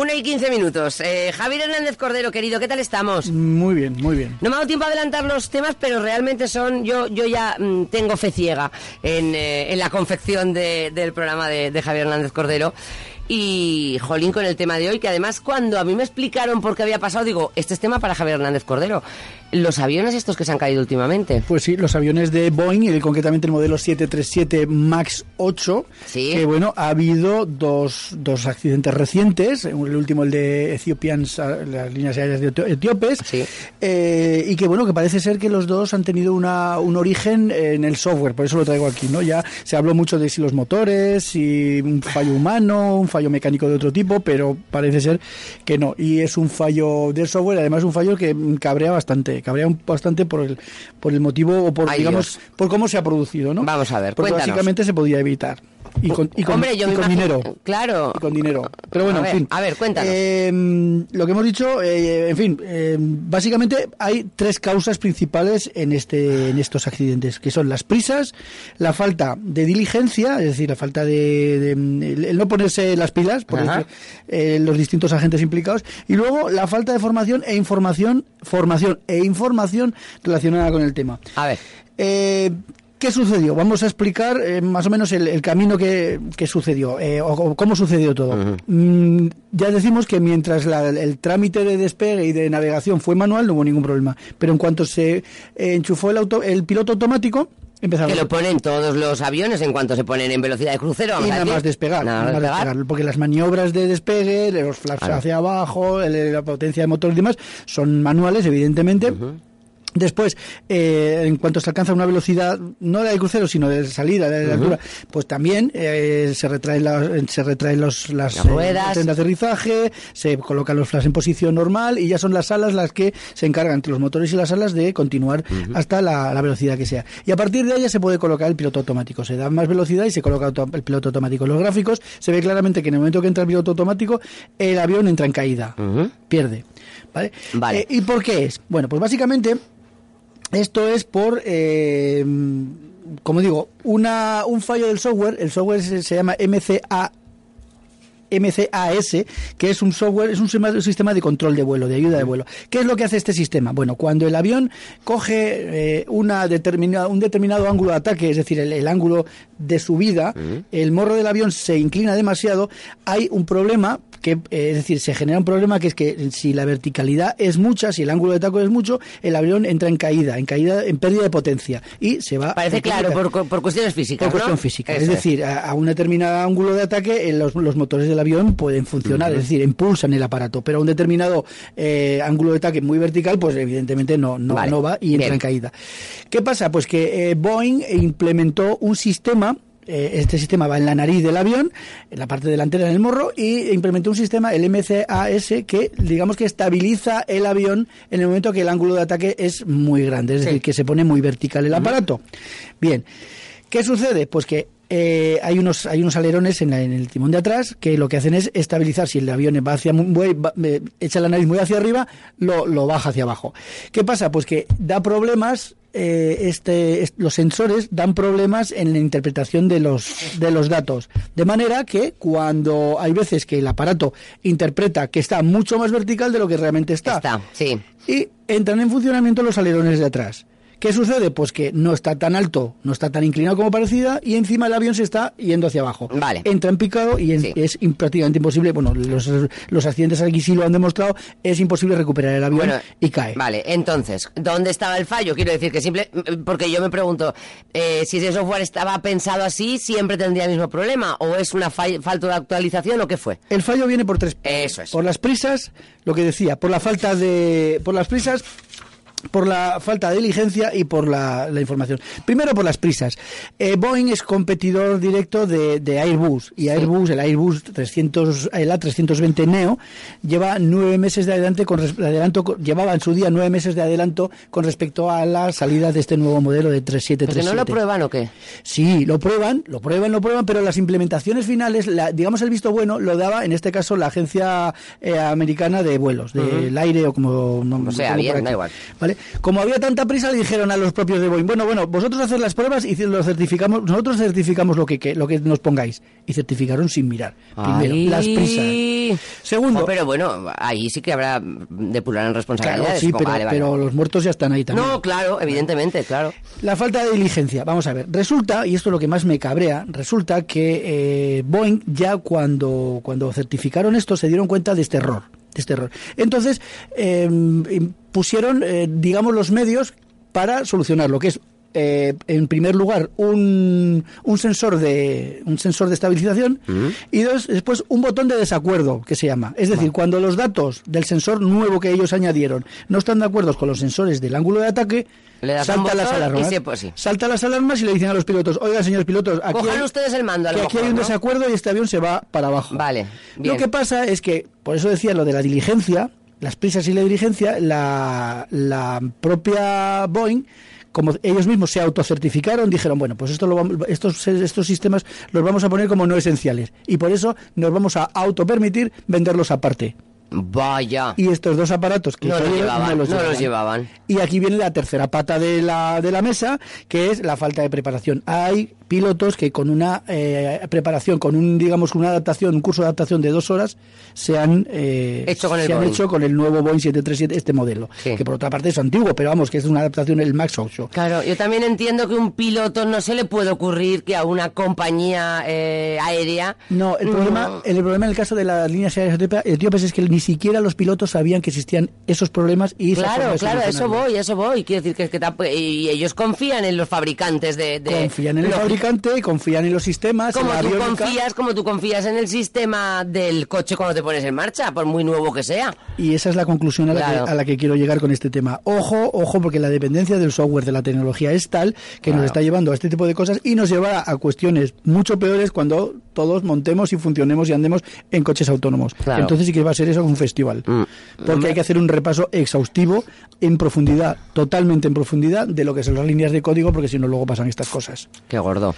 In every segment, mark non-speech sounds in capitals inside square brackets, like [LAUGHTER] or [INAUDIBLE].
Una y 15 minutos. Eh, Javier Hernández Cordero, querido, ¿qué tal estamos? Muy bien, muy bien. No me ha dado tiempo a adelantar los temas, pero realmente son. Yo, yo ya mm, tengo fe ciega en, eh, en la confección de- del programa de, de Javier Hernández Cordero. Y, jolín, con el tema de hoy, que además cuando a mí me explicaron por qué había pasado, digo, este es tema para Javier Hernández Cordero. Los aviones estos que se han caído últimamente. Pues sí, los aviones de Boeing, y concretamente el modelo 737 MAX 8, Sí. que bueno, ha habido dos, dos accidentes recientes, el último el de Ethiopian, las líneas aéreas de etíopes, Sí. eh, y que bueno, que parece ser que los dos han tenido una, un origen en el software, por eso lo traigo aquí, ¿no? Ya se habló mucho de si los motores, si un fallo humano, un fallo mecánico de otro tipo, pero parece ser que no, y es un fallo del software, además un fallo que cabrea bastante, cabrea un- bastante por el, por el motivo o por, Ay, digamos, Dios. por cómo se ha producido, ¿no? Vamos a ver, Porque cuéntanos. básicamente se podía evitar. Y con, y con, Hombre, yo y me con imagino- dinero. Claro. Y con dinero. Pero bueno, A ver, en fin. a ver, cuéntanos. Eh, lo que hemos dicho, eh, en fin, eh, básicamente hay tres causas principales en este en estos accidentes, que son las prisas, la falta de diligencia, es decir, la falta de, de- el, no ponerse las pilas por el- eh, los distintos agentes implicados, y luego la falta de formación e información, formación e información relacionada con el tema. A ver. Eh, ¿Qué sucedió? Vamos a explicar eh, más o menos el, el camino que, que sucedió eh, o, o cómo sucedió todo. Mm, ya decimos que mientras la- el trámite de despegue y de navegación fue manual no hubo ningún problema, pero en cuanto se eh, enchufó el, auto, el piloto automático empezaron Que lo ponen todos los aviones en cuanto se ponen en velocidad de crucero. Vamos y nada más despegar, Nada nada más despegar. despegar, porque las maniobras de despegue, de los flaps Claro. hacia abajo, el- la potencia de motor y demás, son manuales, evidentemente. Después, eh, en cuanto se alcanza una velocidad, no de crucero, sino de salida, de la altura, pues también eh, se retraen, las, se retraen los, las, Las eh, ruedas. tren de aterrizaje, se colocan los flaps en posición normal y ya son las alas las que se encargan entre los motores y las alas de continuar hasta la, la velocidad que sea. Y a partir de ahí ya se puede colocar el piloto automático. Se da más velocidad y se coloca el piloto automático. En los gráficos se ve claramente que en el momento que entra el piloto automático, el avión entra en caída, pierde. ¿Vale? Vale. Eh, ¿Y por qué es? Bueno, pues básicamente esto es por, eh, como digo, una, un fallo del software. El software se, se llama MCA. MCAS, que es un software, es un sistema, de control de vuelo, de ayuda de vuelo. ¿Qué es lo que hace este sistema? Bueno, cuando el avión coge eh, una determinada, un determinado ángulo de ataque, es decir, el, el ángulo de subida, el morro del avión se inclina demasiado, hay un problema que, eh, es decir, se genera un problema que es que si la verticalidad es mucha, si el ángulo de ataque es mucho, el avión entra en caída, en caída, en pérdida de potencia y se va. Parece claro, por, por cuestiones físicas. Por cuestión ¿no? física. Eso es decir, a, a un determinado ángulo de ataque, eh, los, los motores del avión pueden funcionar, es decir, impulsan el aparato, pero a un determinado eh, ángulo de ataque muy vertical, pues evidentemente no, no, Vale. no va y entra Bien. en caída. ¿Qué pasa? Pues que eh, Boeing implementó un sistema. eh, Este sistema va en la nariz del avión, en la parte delantera, en el morro, y implementó un sistema, el MCAS, que digamos que estabiliza el avión en el momento que el ángulo de ataque es muy grande, es Sí. decir, que se pone muy vertical el aparato. Bien, ¿Qué sucede? Pues que eh, hay unos hay unos alerones en, la- en el timón de atrás que lo que hacen es estabilizar. Si el avión va hacia muy, va- eh, echa la nariz muy hacia arriba lo, lo baja hacia abajo. Qué pasa pues que da problemas eh, este es- los sensores dan problemas en la interpretación de los de los datos. De manera que cuando hay veces que el aparato interpreta que está mucho más vertical de lo que realmente está. Está, sí. y entran en funcionamiento los alerones de atrás. ¿Qué sucede? Pues que no está tan alto, no está tan inclinado como parecida y encima el avión se está yendo hacia abajo. Vale. Entra en picado y en- Sí. es prácticamente imposible, bueno, los, los accidentes aquí sí lo han demostrado, es imposible recuperar el avión Bueno, y cae. Vale, entonces, ¿dónde estaba el fallo? Quiero decir que simple, porque yo me pregunto, eh, si ese software estaba pensado así, siempre tendría el mismo problema, o es una falta de actualización, o qué fue. El fallo viene por tres. Eso es. Por las prisas, lo que decía, por la falta de. Por las prisas. Por la falta de diligencia y por la, la información. Primero por las prisas. Eh, Boeing es competidor directo de, de Airbus y Airbus, el Airbus 300, el A320 Neo, lleva nueve meses de adelanto con de adelanto, llevaba en su día nueve meses de adelanto con respecto a la salida de este nuevo modelo de ¿Porque 3737. no lo prueban o qué? Sí, lo prueban, lo prueban, lo prueban, pero las implementaciones finales, la- digamos el visto bueno, lo daba en este caso la agencia eh, americana de vuelos, del aire o como... no- O sea, bien, da igual. ¿Vale? Como había tanta prisa, le dijeron a los propios de Boeing, bueno, bueno, vosotros haced las pruebas y lo certificamos, nosotros certificamos lo que, que- lo que nos pongáis. Y certificaron sin mirar. Primero, Ay. las prisas. Segundo, Oh, pero bueno, ahí sí que habrá depurar en claro, responsabilidades. sí, pero, Vale, vale. pero los muertos ya están ahí también. No, claro, evidentemente, claro. La falta de diligencia. Vamos a ver. Resulta, y esto es lo que más me cabrea, resulta que eh, Boeing ya cuando, cuando certificaron esto se dieron cuenta de este error. Este error. Entonces, eh, pusieron, eh, digamos, los medios para solucionarlo, que es eh, en primer lugar un, un sensor de un sensor de estabilización y dos, después un botón de desacuerdo que se llama es decir cuando los datos del sensor nuevo que ellos añadieron no están de acuerdo con los sensores del ángulo de ataque Le das a un saltan las alarmas se- pues sí. saltan las alarmas y le dicen a los pilotos oigan señores pilotos aquí Cojan hay, ustedes el mando, a lo que aquí mejor, hay un ¿no? desacuerdo y este avión se va para abajo Vale, bien. lo que pasa es que por eso decía lo de la diligencia las prisas y la diligencia la, la propia Boeing como ellos mismos se autocertificaron, dijeron, bueno, pues esto estos, estos sistemas los vamos a poner como no esenciales. Y por eso nos vamos a autopermitir venderlos aparte. Vaya. Y estos dos aparatos que No los llevaban, no los no los llevaban. Y aquí viene la tercera pata de la, de la mesa, que es la falta de preparación. Hay pilotos que con una eh, preparación, con un, digamos, una adaptación, un curso de adaptación de dos horas, se han, eh, Hecho con el se han Boeing. hecho con el nuevo Boeing 737, este modelo. Sí. Que por otra parte es antiguo, pero vamos, que es una adaptación, el Max 8. Claro, yo también entiendo que un piloto no se le puede ocurrir que a una compañía eh, aérea... No, el problema, el problema en el caso de las líneas aéreas etíope- etíopes es que ni siquiera los pilotos sabían que existían esos problemas y Claro, claro, eso voy, eso voy. Quiero decir que, que y ellos confían en los fabricantes de... de- confían en el fabricante, confían en los sistemas, Como en la tú aviónica, confías, como tú confías en el sistema del coche cuando te pones en marcha, por muy nuevo que sea. y esa es la conclusión a la, Claro. que, a la que quiero llegar con este tema. Ojo, ojo, porque la dependencia del software, de la tecnología es tal que nos está llevando a este tipo de cosas y nos llevará a cuestiones mucho peores cuando todos montemos y funcionemos y andemos en coches autónomos. Claro. Entonces sí que va a ser eso un festival. Mm. Porque hay que hacer un repaso exhaustivo, en profundidad, totalmente en profundidad, de lo que son las líneas de código, porque si no luego pasan estas cosas. Qué gordo.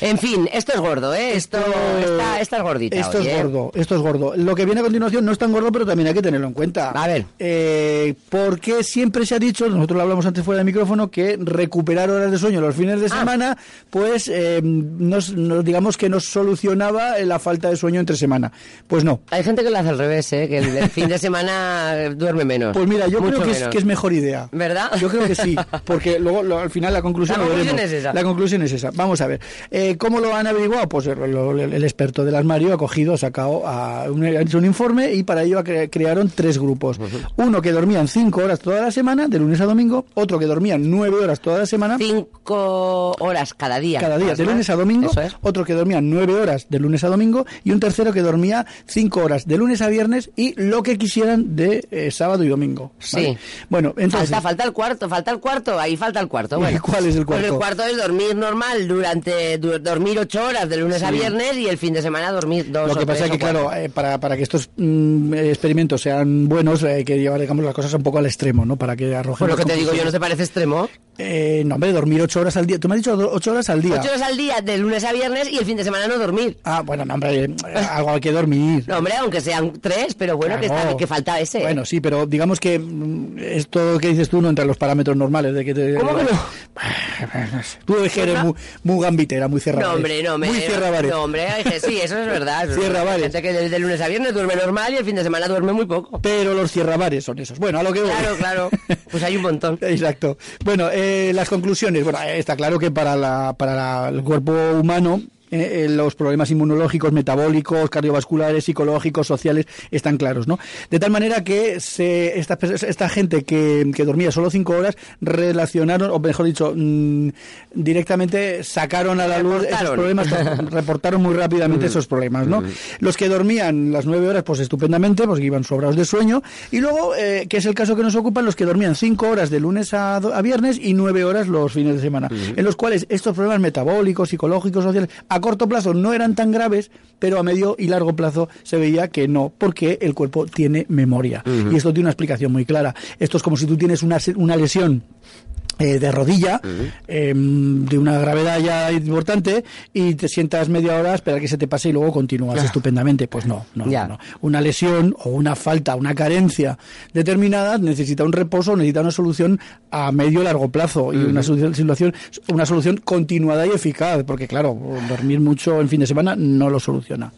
En fin, esto es gordo, ¿eh? Esto, está, está gordita. Esto hoy, es ¿eh? gordo, esto es gordo. Lo que viene a continuación no es tan gordo, pero también hay que tenerlo en cuenta. A ver. Eh, porque siempre se ha dicho, nosotros lo hablamos antes fuera del micrófono, que recuperar horas de sueño los fines de Ah. semana, pues eh, nos, nos- digamos que nos solucionaba la falta de sueño entre semana. Pues no. Hay gente que lo hace al revés, ¿eh? Que el, el fin de semana duerme menos. Pues mira, yo creo que es, menos. que es mejor idea. ¿Verdad? Yo creo que sí, [LAUGHS] porque luego lo- al final la conclusión, La conclusión es esa. La conclusión es esa. Vamos a ver. Eh, ¿Cómo lo han averiguado? Pues el, lo- el experto del armario ha cogido, ha sacado, a un, ha hecho un informe y para ello cre- crearon tres grupos. Uno que dormían cinco horas toda la semana, de lunes a domingo. Otro que dormían nueve horas toda la semana. Cinco horas cada día. Cada día, de más. lunes a domingo, es. otro que dormía nueve horas de lunes a domingo y un tercero que dormía cinco horas de lunes a viernes y lo que quisieran de eh, sábado y domingo. ¿vale? Sí. Bueno, entonces... Falta, falta el cuarto, falta el cuarto, ahí falta el cuarto. Bueno. [LAUGHS] ¿Cuál es el Pues cuarto? el cuarto es dormir normal durante du- dormir ocho horas de lunes a viernes y el fin de semana dormir dos Lo que pasa es que, claro, eh, para, para que estos mm, experimentos sean buenos, hay que llevar, digamos, las cosas un poco al extremo, ¿no? Para que arrojen... Pues lo que te digo yo, ¿no te parece extremo? Eh, no, hombre, dormir ocho horas al día. Tú me has dicho ocho horas al día. Ocho horas al día de lunes a viernes y el fin de semana no dormir. Ah, bueno, no, hombre, eh, algo hay que dormir. No, hombre, aunque sean tres, pero bueno, que, Claro. está, que falta ese. Bueno, sí, pero digamos que mm, esto que dices tú no entra en los parámetros normales de que te... ¿Cómo que no? Tú es que eres muy, muy gambitera, muy cerrada. No, hombre, no, me, Muy cierra bares. no, hombre, que sí, eso es verdad. Cierra bares. gente que de, de lunes a viernes duerme normal y el fin de semana duerme muy poco. Pero los cierrabares son esos. Bueno, a lo que voy. Claro, claro. Pues hay un montón. [LAUGHS] Exacto. Bueno, eh, las conclusiones. Bueno, eh, está claro que para, la, para la- el cuerpo humano eh, eh, los problemas inmunológicos, metabólicos, cardiovasculares, psicológicos, sociales, están claros, ¿no? De tal manera que se, esta, esta gente que, que dormía solo cinco horas relacionaron, o mejor dicho, mm, directamente sacaron a la luz esos problemas, [LAUGHS] reportaron muy rápidamente esos problemas, ¿no? Los que dormían las nueve horas, pues estupendamente, pues iban sobrados de sueño, y luego, eh, que es el caso que nos ocupan, los que dormían cinco horas de lunes a, a viernes y nueve horas los fines de semana, en los cuales estos problemas metabólicos, psicológicos, sociales, a corto plazo no eran tan graves, pero a medio y largo plazo se veía que no, porque el cuerpo tiene memoria. Y esto tiene una explicación muy clara. Esto es como si tú tienes una, una lesión eh, de rodilla, em, de una gravedad ya importante, y te sientas media hora, esperar que se te pase y luego continúas estupendamente. Pues no, no, no. Una lesión o una falta, una carencia determinada necesita un reposo, necesita una solución a medio largo plazo y una solución, una solución continuada y eficaz, porque claro, dormir mucho en fin de semana no lo soluciona.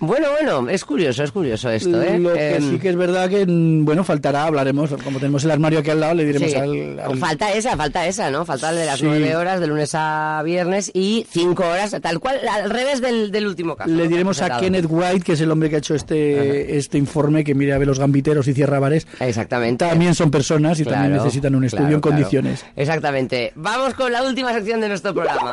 Bueno, bueno, es curioso, es curioso esto. ¿eh? Lo que em, sí que es verdad que, mm, bueno, faltará, hablaremos, como tenemos el armario aquí al lado, le diremos al, Falta esa, falta esa, ¿no? Falta de las nueve horas de lunes a viernes y cinco horas, tal cual, al revés del, del último caso. Le diremos a Kenneth White, que es el hombre que ha hecho este, este informe, que mira a ver los gambiteros y cierra bares. Exactamente. También son personas y también necesitan un estudio en condiciones. Exactamente. Vamos con la última sección de nuestro programa.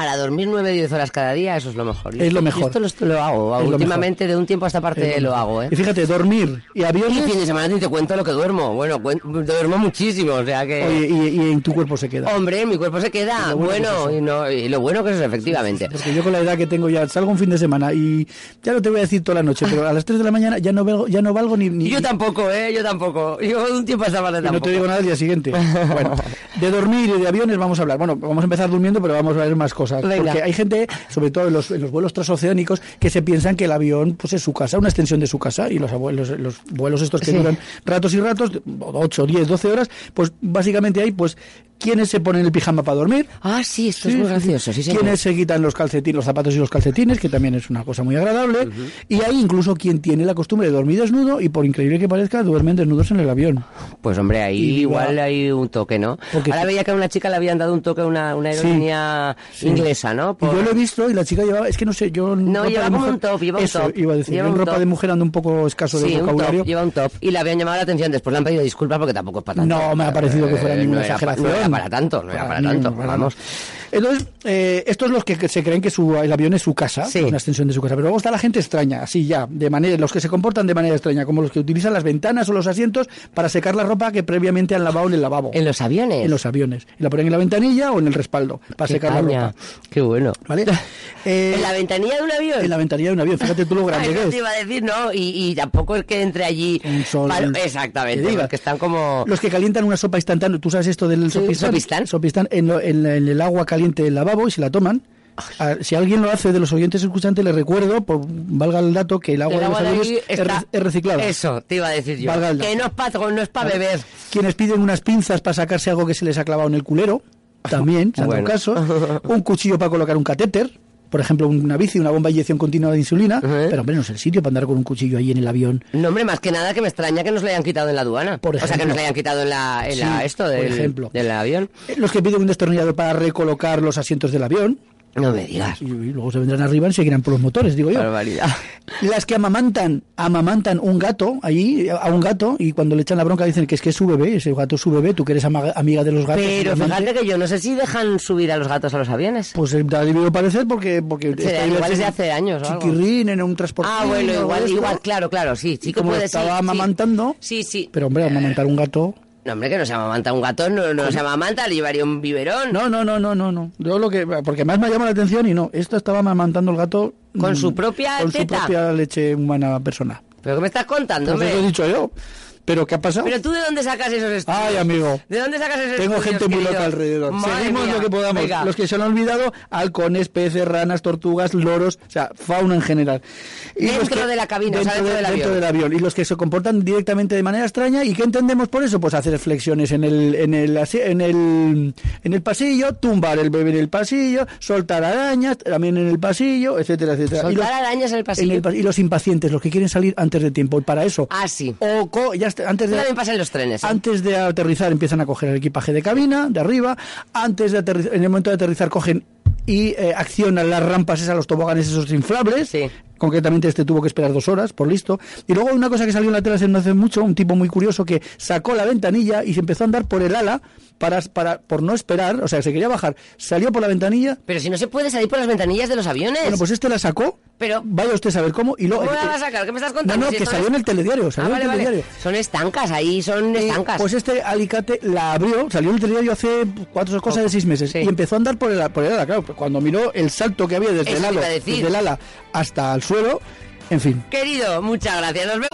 Para dormir 9-10 horas cada día, eso es lo mejor. es lo mejor. esto lo, hago. Últimamente, de un tiempo a esta parte lo, hago. ¿eh? Y fíjate, dormir y aviones... Y fin de semana te cuento lo que duermo. Bueno, duermo muchísimo, o sea que... Oye, y, en tu cuerpo se queda. Hombre, mi cuerpo se queda. Bueno, y, no, y, lo bueno que es efectivamente. Porque yo con la edad que tengo ya salgo un fin de semana y ya no te voy a decir toda la noche, pero a las 3 de la mañana ya no valgo, ya no valgo ni, ni... Yo tampoco, ¿eh? Yo tampoco. Yo de un tiempo a esta parte tampoco. no te digo nada al día siguiente. [LAUGHS] bueno, de dormir y de aviones vamos a hablar. Bueno, vamos a empezar durmiendo, pero vamos a ver más cosas. Porque hay gente sobre todo en los, en los, vuelos transoceánicos, que se piensan que el avión pues es su casa, una extensión de su casa, y los, abuelos, los vuelos estos que duran ratos y ratos, 8, 10, 12 horas, pues básicamente hay pues ¿Quiénes se ponen el pijama para dormir? Ah, sí, esto es muy gracioso. Sí, ¿Quiénes se quitan los calcetines, los zapatos y los calcetines, que también es una cosa muy agradable? Y hay incluso quien tiene la costumbre de dormir desnudo y por increíble que parezca, duermen desnudos en el avión. Pues hombre, ahí igual hay un toque, ¿no? Ahora veía que a una chica le habían dado un toque a una, una aerolínea inglesa, ¿no? yo lo he visto y la chica llevaba, es que no sé, yo... No, llevaba como un top, lleva un top. iba a decir, lleva ropa de mujer ando un poco escaso de vocabulario. Un top, lleva un top. Y le habían llamado la atención, después le han pedido disculpas porque tampoco es para tanto. No, me ha parecido que fuera ninguna exageración. no era para tanto, no era para tanto, vamos. Entonces, eh, estos los que se creen que su, el avión es su casa, una extensión de su casa. Pero luego está la gente extraña, así ya, de manera, los que se comportan de manera extraña, como los que utilizan las ventanas o los asientos para secar la ropa que previamente han lavado en el lavabo. ¿En los aviones? En los aviones. Y la ponen en la ventanilla o en el respaldo para secar la ropa. Qué bueno. ¿Vale? Eh, [LAUGHS] ¿En la ventanilla de un avión? En la ventanilla de un avión, fíjate tú lo [LAUGHS] grande Ay, que es. Te iba a decir, no, y, tampoco es que entre allí. Un sol. exactamente, que están como. Los que calientan una sopa instantánea, ¿tú sabes esto del sopistán? Sopistán. en, en, en el agua caliente del lavabo y la toman. si alguien lo hace de los oyentes escuchantes, le recuerdo, por, valga el dato, que el agua, de los aviones es, reciclada. Eso, te iba a decir yo. Que no es para no es para beber. Quienes piden unas pinzas para sacarse algo que se les ha clavado en el culero, también, en bueno. caso. [LAUGHS] Un cuchillo para colocar un catéter por ejemplo, una bici, una bomba de inyección continua de insulina, pero hombre, no es el sitio para andar con un cuchillo ahí en el avión. No, hombre, más que nada que me extraña que nos lo hayan quitado en la aduana. Por ejemplo. O sea, que nos lo hayan quitado en la, esto del, ejemplo. del avión. Los que piden un destornillador para recolocar los asientos del avión. No me digas. Y, luego se vendrán arriba y seguirán por los motores, digo yo. Barbaridad. Las que amamantan, amamantan un gato allí, a un gato, y cuando le echan la bronca dicen que es que es su bebé, ese gato es su bebé, tú que eres amiga de los gatos. Pero fíjate que yo no sé si dejan subir a los gatos a los aviones. Pues eh, ha debido parecer porque... porque igual desde hace años Chiquirrín en un transporte. Ah, bueno, igual, igual, claro, claro, sí. sí como estaba amamantando... Sí, sí. Pero hombre, amamantar un gato... No, hombre, que no se amamanta un gato, no, no se amamanta, le llevaría un biberón. No, no, no, no, no, no. Yo lo que, porque más me llama la atención y no, esto estaba amamantando el gato. Con su propia Con su propia leche humana persona. ¿Pero qué me estás contando, pues hombre? he dicho yo. ¿Pero qué ha pasado? ¿Pero tú de dónde sacas esos estudios? Ay, amigo. ¿De dónde sacas esos Tengo estudios, gente muy loca alrededor. Seguimos lo que podamos. Los que se han olvidado, halcones, peces, ranas, tortugas, loros, o sea, fauna en general. Y dentro de la cabina, dentro, o sea, dentro, del, dentro del, avión. Y los que se comportan directamente de manera extraña. ¿Y qué entendemos por eso? Pues hacer flexiones en el, en el, en el, en el pasillo, tumbar el bebé en el pasillo, soltar arañas también en el pasillo, etcétera, etcétera. Soltar arañas en el pasillo. y los impacientes, los que quieren salir antes de tiempo. Y para eso. Ah, sí. O ya antes de también pasa en los trenes. ¿eh? Antes de aterrizar empiezan a coger el equipaje de cabina, de arriba. Antes de aterrizar, en el momento de aterrizar cogen y eh, accionan las rampas esas, los toboganes esos inflables. Sí. Concretamente este tuvo que esperar dos horas, por listo. Y luego una cosa que salió en la tele hace mucho, un tipo muy curioso que sacó la ventanilla y se empezó a andar por el ala para, para, por no esperar, o sea, se quería bajar, salió por la ventanilla. Pero si no se puede salir por las ventanillas de los aviones. Bueno, pues este la sacó. Pero vaya usted a saber cómo y luego ¿Cómo la va a sacar? ¿Qué me estás contando? No, no, Si que esto salió en el telediario, Ah, salió vale, en el vale. telediario. Son estancas, ahí son estancas. Pues este alicate la abrió, salió en el telediario hace cuatro cosas de seis meses Sí. y empezó a andar por el, por el ala. Claro, cuando miró el salto que había desde Eso el, te ala, desde el ala hasta el suelo, en fin. Querido, muchas gracias. Nos vemos.